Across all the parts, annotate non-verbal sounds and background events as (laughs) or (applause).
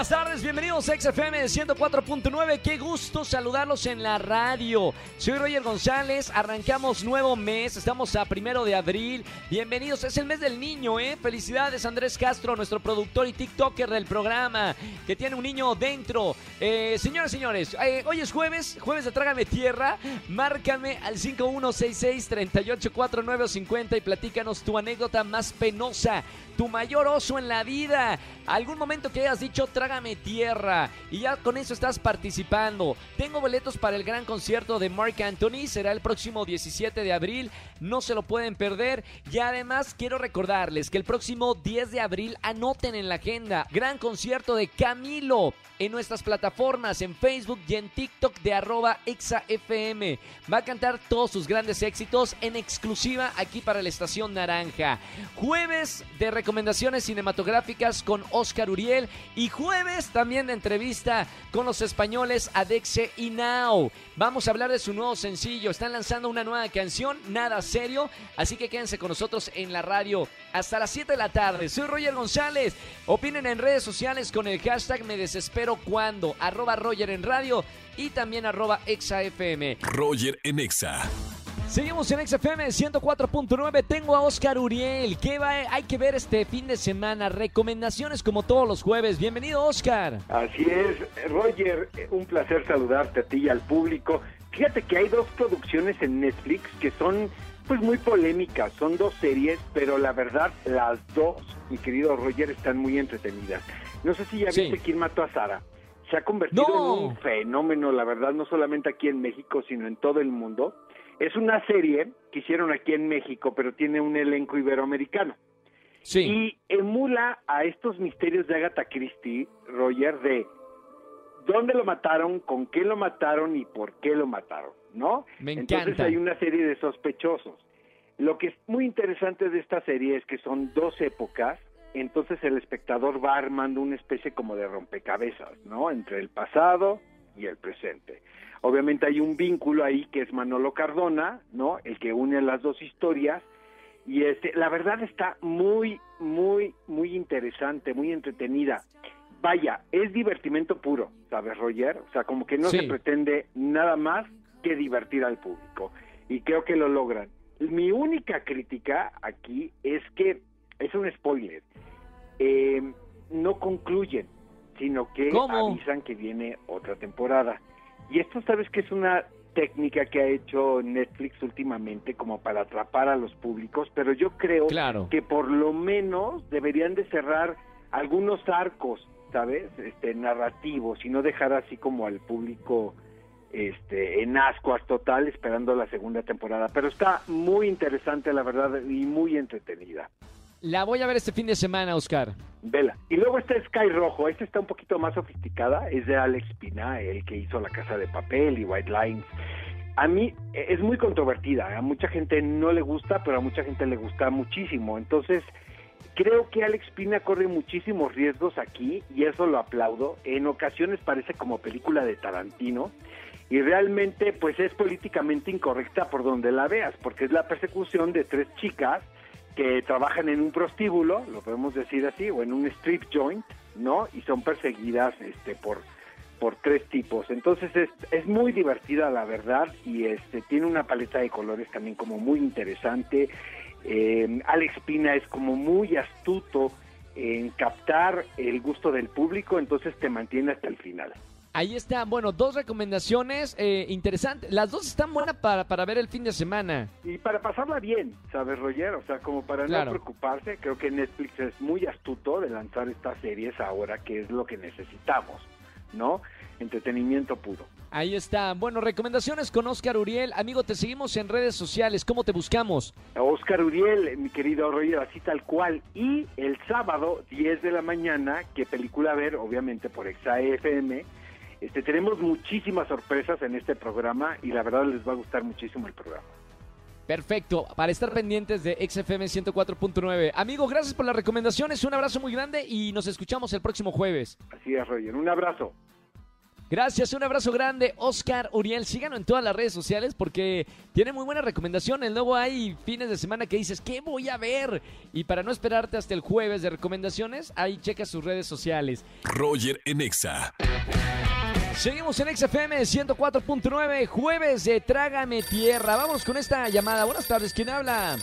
Buenas tardes, bienvenidos a XFM 104.9. Qué gusto saludarlos en la radio. Soy Roger González, arrancamos nuevo mes, estamos a primero de abril. Bienvenidos, es el mes del niño, ¿eh? Felicidades, Andrés Castro, nuestro productor y TikToker del programa, que tiene un niño dentro. Eh, señoras y señores, eh, hoy es jueves, jueves de Trágame Tierra. Márcame al 5166-384950 y platícanos tu anécdota más penosa, tu mayor oso en la vida. Algún momento que hayas dicho, trágame tierra. Y ya con eso estás participando. Tengo boletos para el gran concierto de Mark Anthony. Será el próximo 17 de abril. No se lo pueden perder. Y además quiero recordarles que el próximo 10 de abril anoten en la agenda. Gran concierto de Camilo en nuestras plataformas, en Facebook y en TikTok de arroba exafm. Va a cantar todos sus grandes éxitos en exclusiva aquí para la Estación Naranja. Jueves de recomendaciones cinematográficas con Oscar Uriel y jueves también de entrevista con los españoles Adexe y Now. Vamos a hablar de su nuevo sencillo. Están lanzando una nueva canción, nada serio, así que quédense con nosotros en la radio hasta las 7 de la tarde. Soy Roger González. Opinen en redes sociales con el hashtag Me Desespero Cuando, arroba Roger en radio y también arroba ExaFM. Roger en Exa. Seguimos en XFM 104.9. Tengo a Oscar Uriel. ¿Qué va, hay que ver este fin de semana? Recomendaciones como todos los jueves. Bienvenido, Oscar. Así es, Roger, un placer saludarte a ti y al público. Fíjate que hay dos producciones en Netflix que son pues muy polémicas, son dos series, pero la verdad las dos, mi querido Roger, están muy entretenidas. No sé si ya Sí. viste quién mató a Sara. Se ha convertido No. en un fenómeno, la verdad, no solamente aquí en México, sino en todo el mundo. Es una serie que hicieron aquí en México, pero tiene un elenco iberoamericano. Sí. Y emula a estos misterios de Agatha Christie, Roger, de dónde lo mataron, con qué lo mataron y por qué lo mataron, ¿no? Me Entonces encanta. hay una serie de sospechosos. Lo que es muy interesante de esta serie es que son dos épocas, entonces el espectador va armando una especie como de rompecabezas, ¿no? Entre el pasado y el presente. Obviamente hay un vínculo ahí que es Manolo Cardona, ¿no? El que une las dos historias y este, la verdad está muy, muy, muy interesante, muy entretenida. Vaya, es divertimento puro, ¿sabes, Roger? O sea, como que no Sí. se pretende nada más que divertir al público. Y creo que lo logran. Mi única crítica aquí es que es un spoiler. Eh, no concluyen, sino que ¿Cómo? avisan que viene otra temporada. Y esto, ¿sabes que es una técnica que ha hecho Netflix últimamente como para atrapar a los públicos? Pero yo creo Claro. que por lo menos deberían de cerrar algunos arcos, ¿sabes? Este narrativos y no dejar así como al público este en ascuas total esperando la segunda temporada, pero está muy interesante la verdad y muy entretenida. La voy a ver este fin de semana, Oscar. Vela. Y luego está Sky Rojo, esta está un poquito más sofisticada, es de Alex Pina, el que hizo La Casa de Papel y White Lines. A mí eh, es muy controvertida, a mucha gente no le gusta, pero a mucha gente le gusta muchísimo. Entonces, creo que Alex Pina corre muchísimos riesgos aquí y eso lo aplaudo. En ocasiones parece como película de Tarantino y realmente pues es políticamente incorrecta por donde la veas, porque es la persecución de tres chicas que trabajan en un prostíbulo, lo podemos decir así, o en un strip joint, ¿no? Y son perseguidas este por por tres tipos. Entonces es, es muy divertida la verdad y este tiene una paleta de colores también como muy interesante. Eh, Alex Pina es como muy astuto en captar el gusto del público, entonces te mantiene hasta el final. Ahí está, bueno, dos recomendaciones eh, interesantes. Las dos están buenas para, para ver el fin de semana. Y para pasarla bien, ¿sabes, Roger? O sea, como para Claro. no preocuparse, creo que Netflix es muy astuto de lanzar estas series ahora, que es lo que necesitamos, ¿no? Entretenimiento puro. Ahí está. Bueno, recomendaciones con Oscar Uriel. Amigo, te seguimos en redes sociales. ¿Cómo te buscamos? Oscar Uriel, mi querido Roger, así tal cual. Y el sábado, 10 de la mañana, ¿qué película ver? Obviamente por Exa FM. Este, tenemos muchísimas sorpresas en este programa y la verdad les va a gustar muchísimo el programa. Perfecto, para estar pendientes de XFM 104.9. Amigo, gracias por las recomendaciones, un abrazo muy grande y nos escuchamos el próximo jueves. Así es, Roger. Un abrazo. Gracias, un abrazo grande, Oscar Uriel. Síganlo en todas las redes sociales porque tiene muy buenas recomendaciones. Luego hay fines de semana que dices, ¿qué voy a ver? Y para no esperarte hasta el jueves de recomendaciones, ahí checa sus redes sociales. Roger en Exa. Seguimos en XFM 104.9, jueves de Trágame Tierra. Vamos con esta llamada. Buenas tardes, ¿quién habla?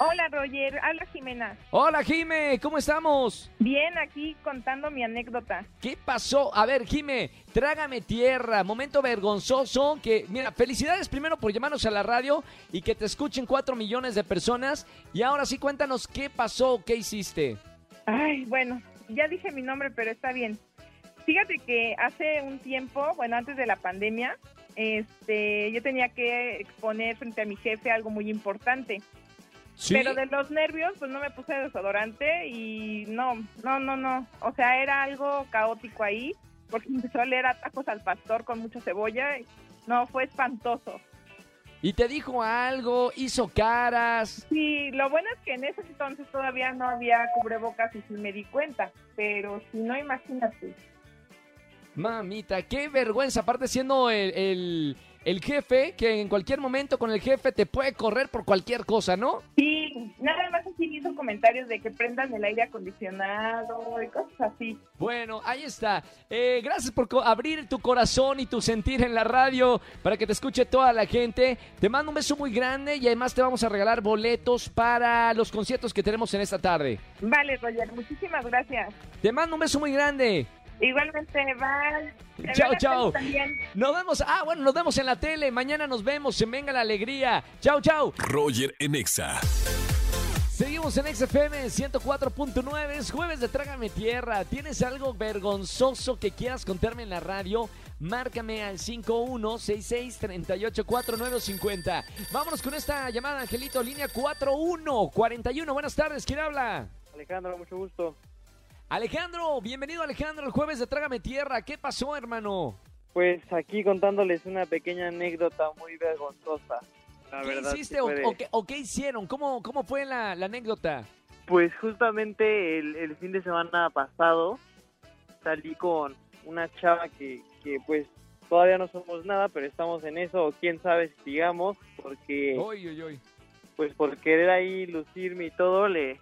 Hola Roger, habla Jimena. Hola Jime, ¿cómo estamos? Bien, aquí contando mi anécdota. ¿Qué pasó? A ver, Jime, trágame tierra, momento vergonzoso que, mira, felicidades primero por llamarnos a la radio y que te escuchen cuatro millones de personas. Y ahora sí, cuéntanos qué pasó, qué hiciste. Ay, bueno, ya dije mi nombre, pero está bien. Fíjate que hace un tiempo, bueno, antes de la pandemia, este, yo tenía que exponer frente a mi jefe algo muy importante. ¿Sí? Pero de los nervios, pues no me puse desodorante y no, no, no, no. O sea, era algo caótico ahí, porque empezó a leer a tacos al pastor con mucha cebolla. y- No, fue espantoso. Y te dijo algo, hizo caras. Sí, lo bueno es que en ese entonces todavía no había cubrebocas y sí me di cuenta. Pero si no, imagínate. Mamita, qué vergüenza, aparte siendo el, el, el jefe, que en cualquier momento con el jefe te puede correr por cualquier cosa, ¿no? Sí, nada más así hizo comentarios de que prendan el aire acondicionado y cosas así. Bueno, ahí está. Eh, gracias por abrir tu corazón y tu sentir en la radio para que te escuche toda la gente. Te mando un beso muy grande y además te vamos a regalar boletos para los conciertos que tenemos en esta tarde. Vale, Roger, muchísimas gracias. Te mando un beso muy grande. Igualmente, bye. Chao, chao. Nos vemos. Ah, bueno, nos vemos en la tele. Mañana nos vemos. En Venga la Alegría. Chao, chao. Roger en Exa. Seguimos en XFM 104.9, es jueves de Trágame Tierra. ¿Tienes algo vergonzoso que quieras contarme en la radio? Márcame al 5166-384950. Vámonos con esta llamada, Angelito, línea 4141. Buenas tardes, ¿quién habla? Alejandro, mucho gusto. Alejandro, bienvenido Alejandro, el jueves de Trágame Tierra. ¿Qué pasó, hermano? Pues aquí contándoles una pequeña anécdota muy vergonzosa. La ¿Qué verdad. hiciste o, qué, o qué hicieron? ¿Cómo, cómo fue la, la anécdota? Pues justamente el, el fin de semana pasado salí con una chava que, que pues todavía no somos nada, pero estamos en eso, o quién sabe si sigamos, porque Uy, uy, uy. pues por querer ahí lucirme y todo, le,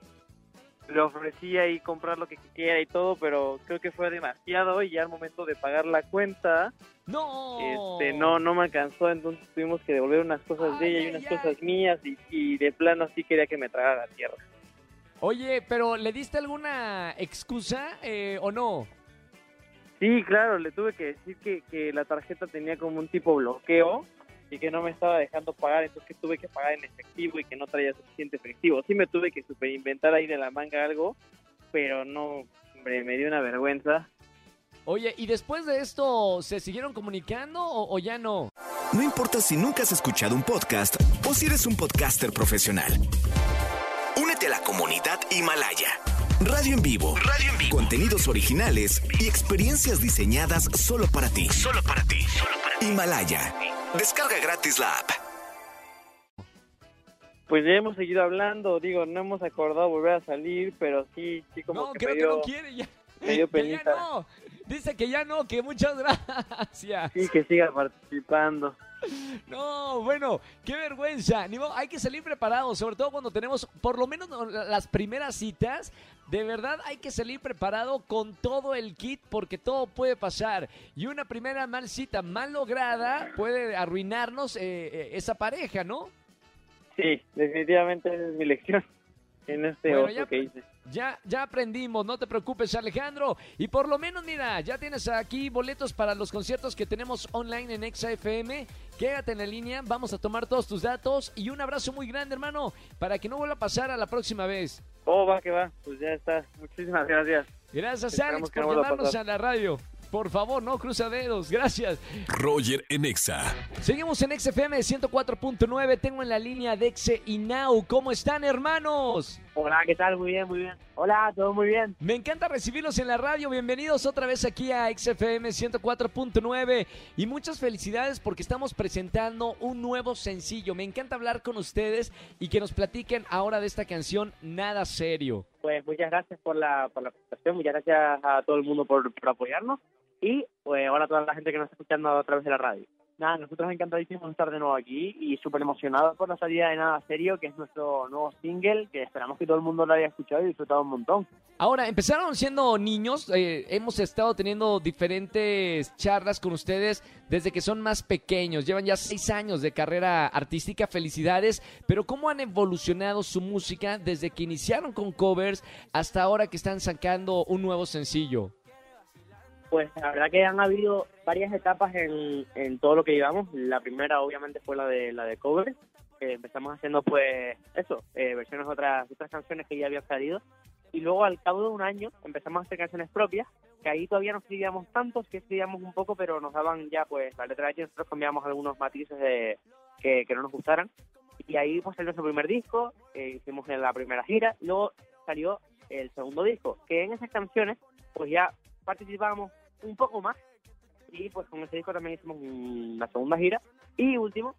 le ofrecí ahí comprar lo que quisiera y todo, pero creo que fue demasiado y ya al momento de pagar la cuenta, No. este no no me alcanzó entonces tuvimos que devolver unas cosas de ella y unas ay. cosas mías y, y de plano así quería que me tragara la tierra Oye, pero ¿le diste alguna excusa eh, o no? sí claro le tuve que decir que, que la tarjeta tenía como un tipo bloqueo y que no me estaba dejando pagar entonces que tuve que pagar en efectivo y que no traía suficiente efectivo sí me tuve que superinventar ahí de la manga algo pero no hombre me dio una vergüenza Oye, ¿y después de esto se siguieron comunicando o, o ya no? No importa si nunca has escuchado un podcast o si eres un podcaster profesional. Únete a la comunidad Himalaya. Radio en vivo. Radio en vivo. Contenidos originales y experiencias diseñadas solo para ti. Solo para ti. Himalaya. Descarga gratis la app. pues ya hemos seguido hablando digo no hemos acordado volver a salir pero sí sí como no, que creo me que no quiere ya. me dio (laughs) Que ya no. Dice que ya no, que muchas (laughs) gracias. Sí, que siga participando. (laughs) No, bueno, qué vergüenza. Ni modo, hay que salir preparados, sobre todo cuando tenemos por lo menos las primeras citas. De verdad hay que salir preparado con todo el kit porque todo puede pasar. Y una primera mal cita mal lograda puede arruinarnos eh, eh, esa pareja, ¿no? Sí, definitivamente esa es mi lección en este Bueno, ya- que hice. Ya, ya aprendimos, no te preocupes Alejandro. Y por lo menos, mira, ya tienes aquí boletos para los conciertos que tenemos online en ExaFM. Quédate en la línea, vamos a tomar todos tus datos y un abrazo muy grande, hermano, para que no vuelva a pasar a la próxima vez. Oh, va que va, pues ya está. Muchísimas gracias. Gracias, Esperamos Alex, por no vuelva a llamarnos a la radio. Por favor, no cruza dedos. Gracias. Roger en Exa. Seguimos en XFM 104.9. Tengo en la línea Dexe y Now. ¿Cómo están, hermanos? Hola, ¿qué tal? Muy bien, muy bien. Hola, todo muy bien. Me encanta recibirlos en la radio. Bienvenidos otra vez aquí a XFM 104.9. Y muchas felicidades porque estamos presentando un nuevo sencillo. Me encanta hablar con ustedes y que nos platiquen ahora de esta canción Nada Serio. Pues muchas gracias por la, por la presentación, muchas gracias a todo el mundo por, por apoyarnos. y pues ahora toda la gente que nos está escuchando a través de la radio. Nada, nosotros encantadísimos de estar de nuevo aquí y súper emocionados por la salida de Nada Serio, que es nuestro nuevo single, que esperamos que todo el mundo lo haya escuchado y disfrutado un montón. Ahora, empezaron siendo niños, eh, hemos estado teniendo diferentes charlas con ustedes desde que son más pequeños, llevan ya seis años de carrera artística, felicidades, pero ¿cómo han evolucionado su música desde que iniciaron con covers hasta ahora que están sacando un nuevo sencillo? Pues la verdad que han habido varias etapas en, en todo lo que llevamos. La primera obviamente fue la de la de cover, que empezamos haciendo pues eso, eh, versiones de otras, otras canciones que ya habían salido. Y luego al cabo de un año empezamos a hacer canciones propias, que ahí todavía no escribíamos tanto, sí escribíamos un poco, pero nos daban ya pues la letra de ellos, nosotros cambiamos algunos matices de, que, que no nos gustaran. Y ahí pues salió nuestro primer disco, eh, hicimos la primera gira, luego salió el segundo disco, que en esas canciones pues ya participábamos un poco más. Y pues con ese disco también hicimos la segunda gira. Y último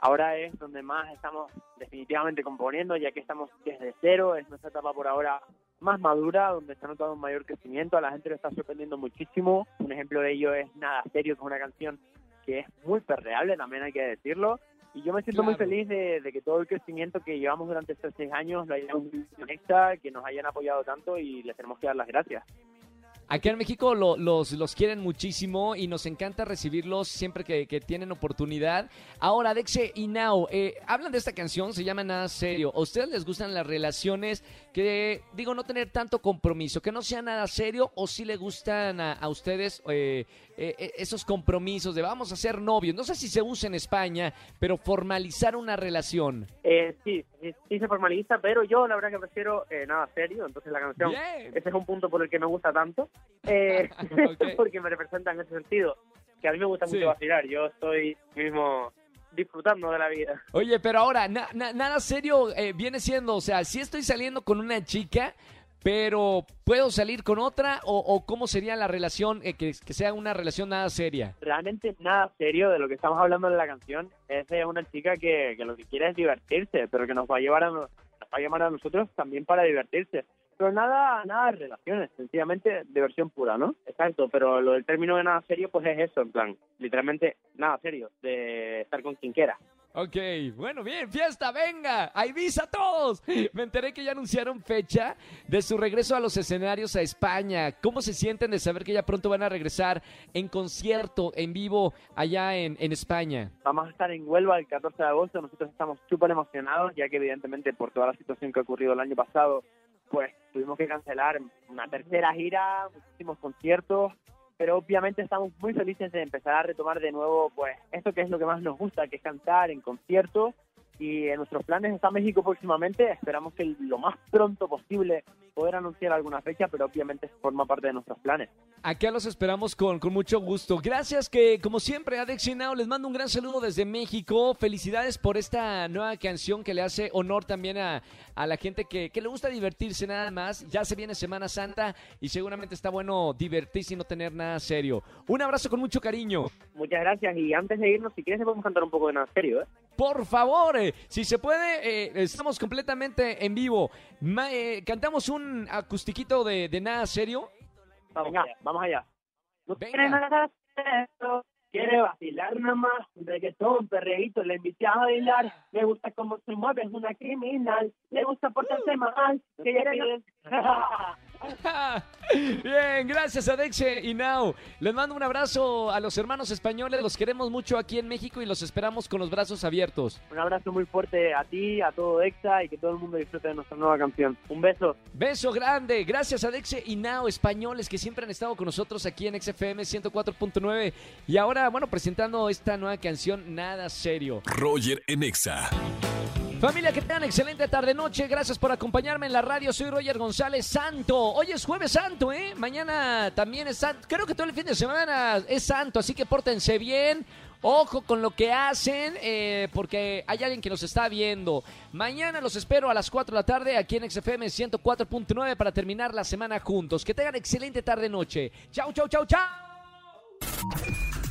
ahora es donde más estamos definitivamente componiendo ya que estamos desde cero. Es nuestra etapa por ahora más madura donde ha notado un mayor crecimiento. A la gente le está sorprendiendo muchísimo. Un ejemplo de ello es nada serio que es una canción que es muy perreable también hay que decirlo. Y yo me siento muy Claro. feliz de, de que todo el crecimiento que llevamos durante estos seis años lo hayan conecta, que nos hayan apoyado tanto y les tenemos que dar las gracias. Aquí en México lo- los, los quieren muchísimo y nos encanta recibirlos siempre que, que tienen oportunidad. Ahora, Dexe y Now, eh, hablan de esta canción, se llama Nada Serio. ¿A ustedes les gustan las relaciones que, digo, no tener tanto compromiso, que no sea nada serio o si le gustan a, a ustedes eh, eh, eh, esos compromisos de vamos a ser novios? No sé si se usa en España, pero formalizar una relación. Eh, sí, sí, sí se formaliza, pero yo la verdad que prefiero eh, nada serio, entonces la canción, Bien. ese es un punto por el que me gusta tanto, eh, (laughs) (laughs) Ok. porque me representa en ese sentido, que a mí me gusta Sí. mucho vacilar, yo estoy mismo disfrutando de la vida. Oye, pero ahora, na- na- nada serio eh, viene siendo, o sea, si estoy saliendo con una chica, pero ¿puedo salir con otra? ¿O, o cómo sería la relación, eh, que, que sea una relación nada seria? Realmente nada serio de lo que estamos hablando en la canción, es de una chica que, que lo que quiere es divertirse, pero que nos va a llevar a, nos va a llamar a nosotros también para divertirse. Pero nada, nada de relaciones, sencillamente diversión pura, ¿no? Exacto, pero lo del término de nada serio, pues es eso, en plan, literalmente nada serio, de estar con quien quiera. Ok, bueno, bien, fiesta, venga, a todos. Me enteré que ya anunciaron fecha de su regreso a los escenarios a España. ¿Cómo se sienten de saber que ya pronto van a regresar en concierto, en vivo, allá en, en España? Vamos a estar en Huelva el 14 de agosto, nosotros estamos súper emocionados, ya que evidentemente por toda la situación que ha ocurrido el año pasado, pues tuvimos que cancelar una tercera gira, muchísimos conciertos, pero obviamente estamos muy felices de empezar a retomar de nuevo, pues, esto que es lo que más nos gusta, que es cantar en conciertos, y en nuestros planes está México próximamente, esperamos que lo más pronto posible poder anunciar alguna fecha, pero obviamente forma parte de nuestros planes. Acá los esperamos con, con mucho gusto. Gracias que, como siempre, y Now, les mando un gran saludo desde México. Felicidades por esta nueva canción que le hace honor también a, a la gente que, que le gusta divertirse nada más. Ya se viene Semana Santa y seguramente está bueno divertirse y no tener nada serio. Un abrazo con mucho cariño. Muchas gracias, y antes de irnos, si quieres, podemos cantar un poco de nada serio, ¿eh? Por favor, eh, si se puede, eh, estamos completamente en vivo. Ma- eh, cantamos un acustiquito de, de nada serio. Vamos allá, vamos allá. No Venga. quiere nada serio, quiere vacilar nada más, un reggaetón, perreíto, le invité a bailar, le gusta cómo se mueve, es una criminal, le gusta portarse mal, que ella (laughs) quiere... (laughs) Bien, gracias a Dexe y Now. Les mando un abrazo a los hermanos españoles, los queremos mucho aquí en México y los esperamos con los brazos abiertos. un abrazo muy fuerte a ti, a todo EXA y que todo el mundo disfrute de nuestra nueva canción. Un beso. Beso grande, gracias a Dexe y Now, españoles que siempre han estado con nosotros aquí en XFM 104.9 y ahora, bueno, presentando esta nueva canción, Nada Serio. Roger en Exa. Familia, que tengan excelente tarde-noche. Gracias por acompañarme en la radio. Soy Roger González Santo. Hoy es Jueves Santo, ¿eh? Mañana también es Santo. Creo que todo el fin de semana es Santo, así que pórtense bien. Ojo con lo que hacen, eh, porque hay alguien que nos está viendo. Mañana los espero a las 4 de la tarde aquí en XFM 104.9 para terminar la semana juntos. Que tengan excelente tarde-noche. Chau, chau, chau, chau.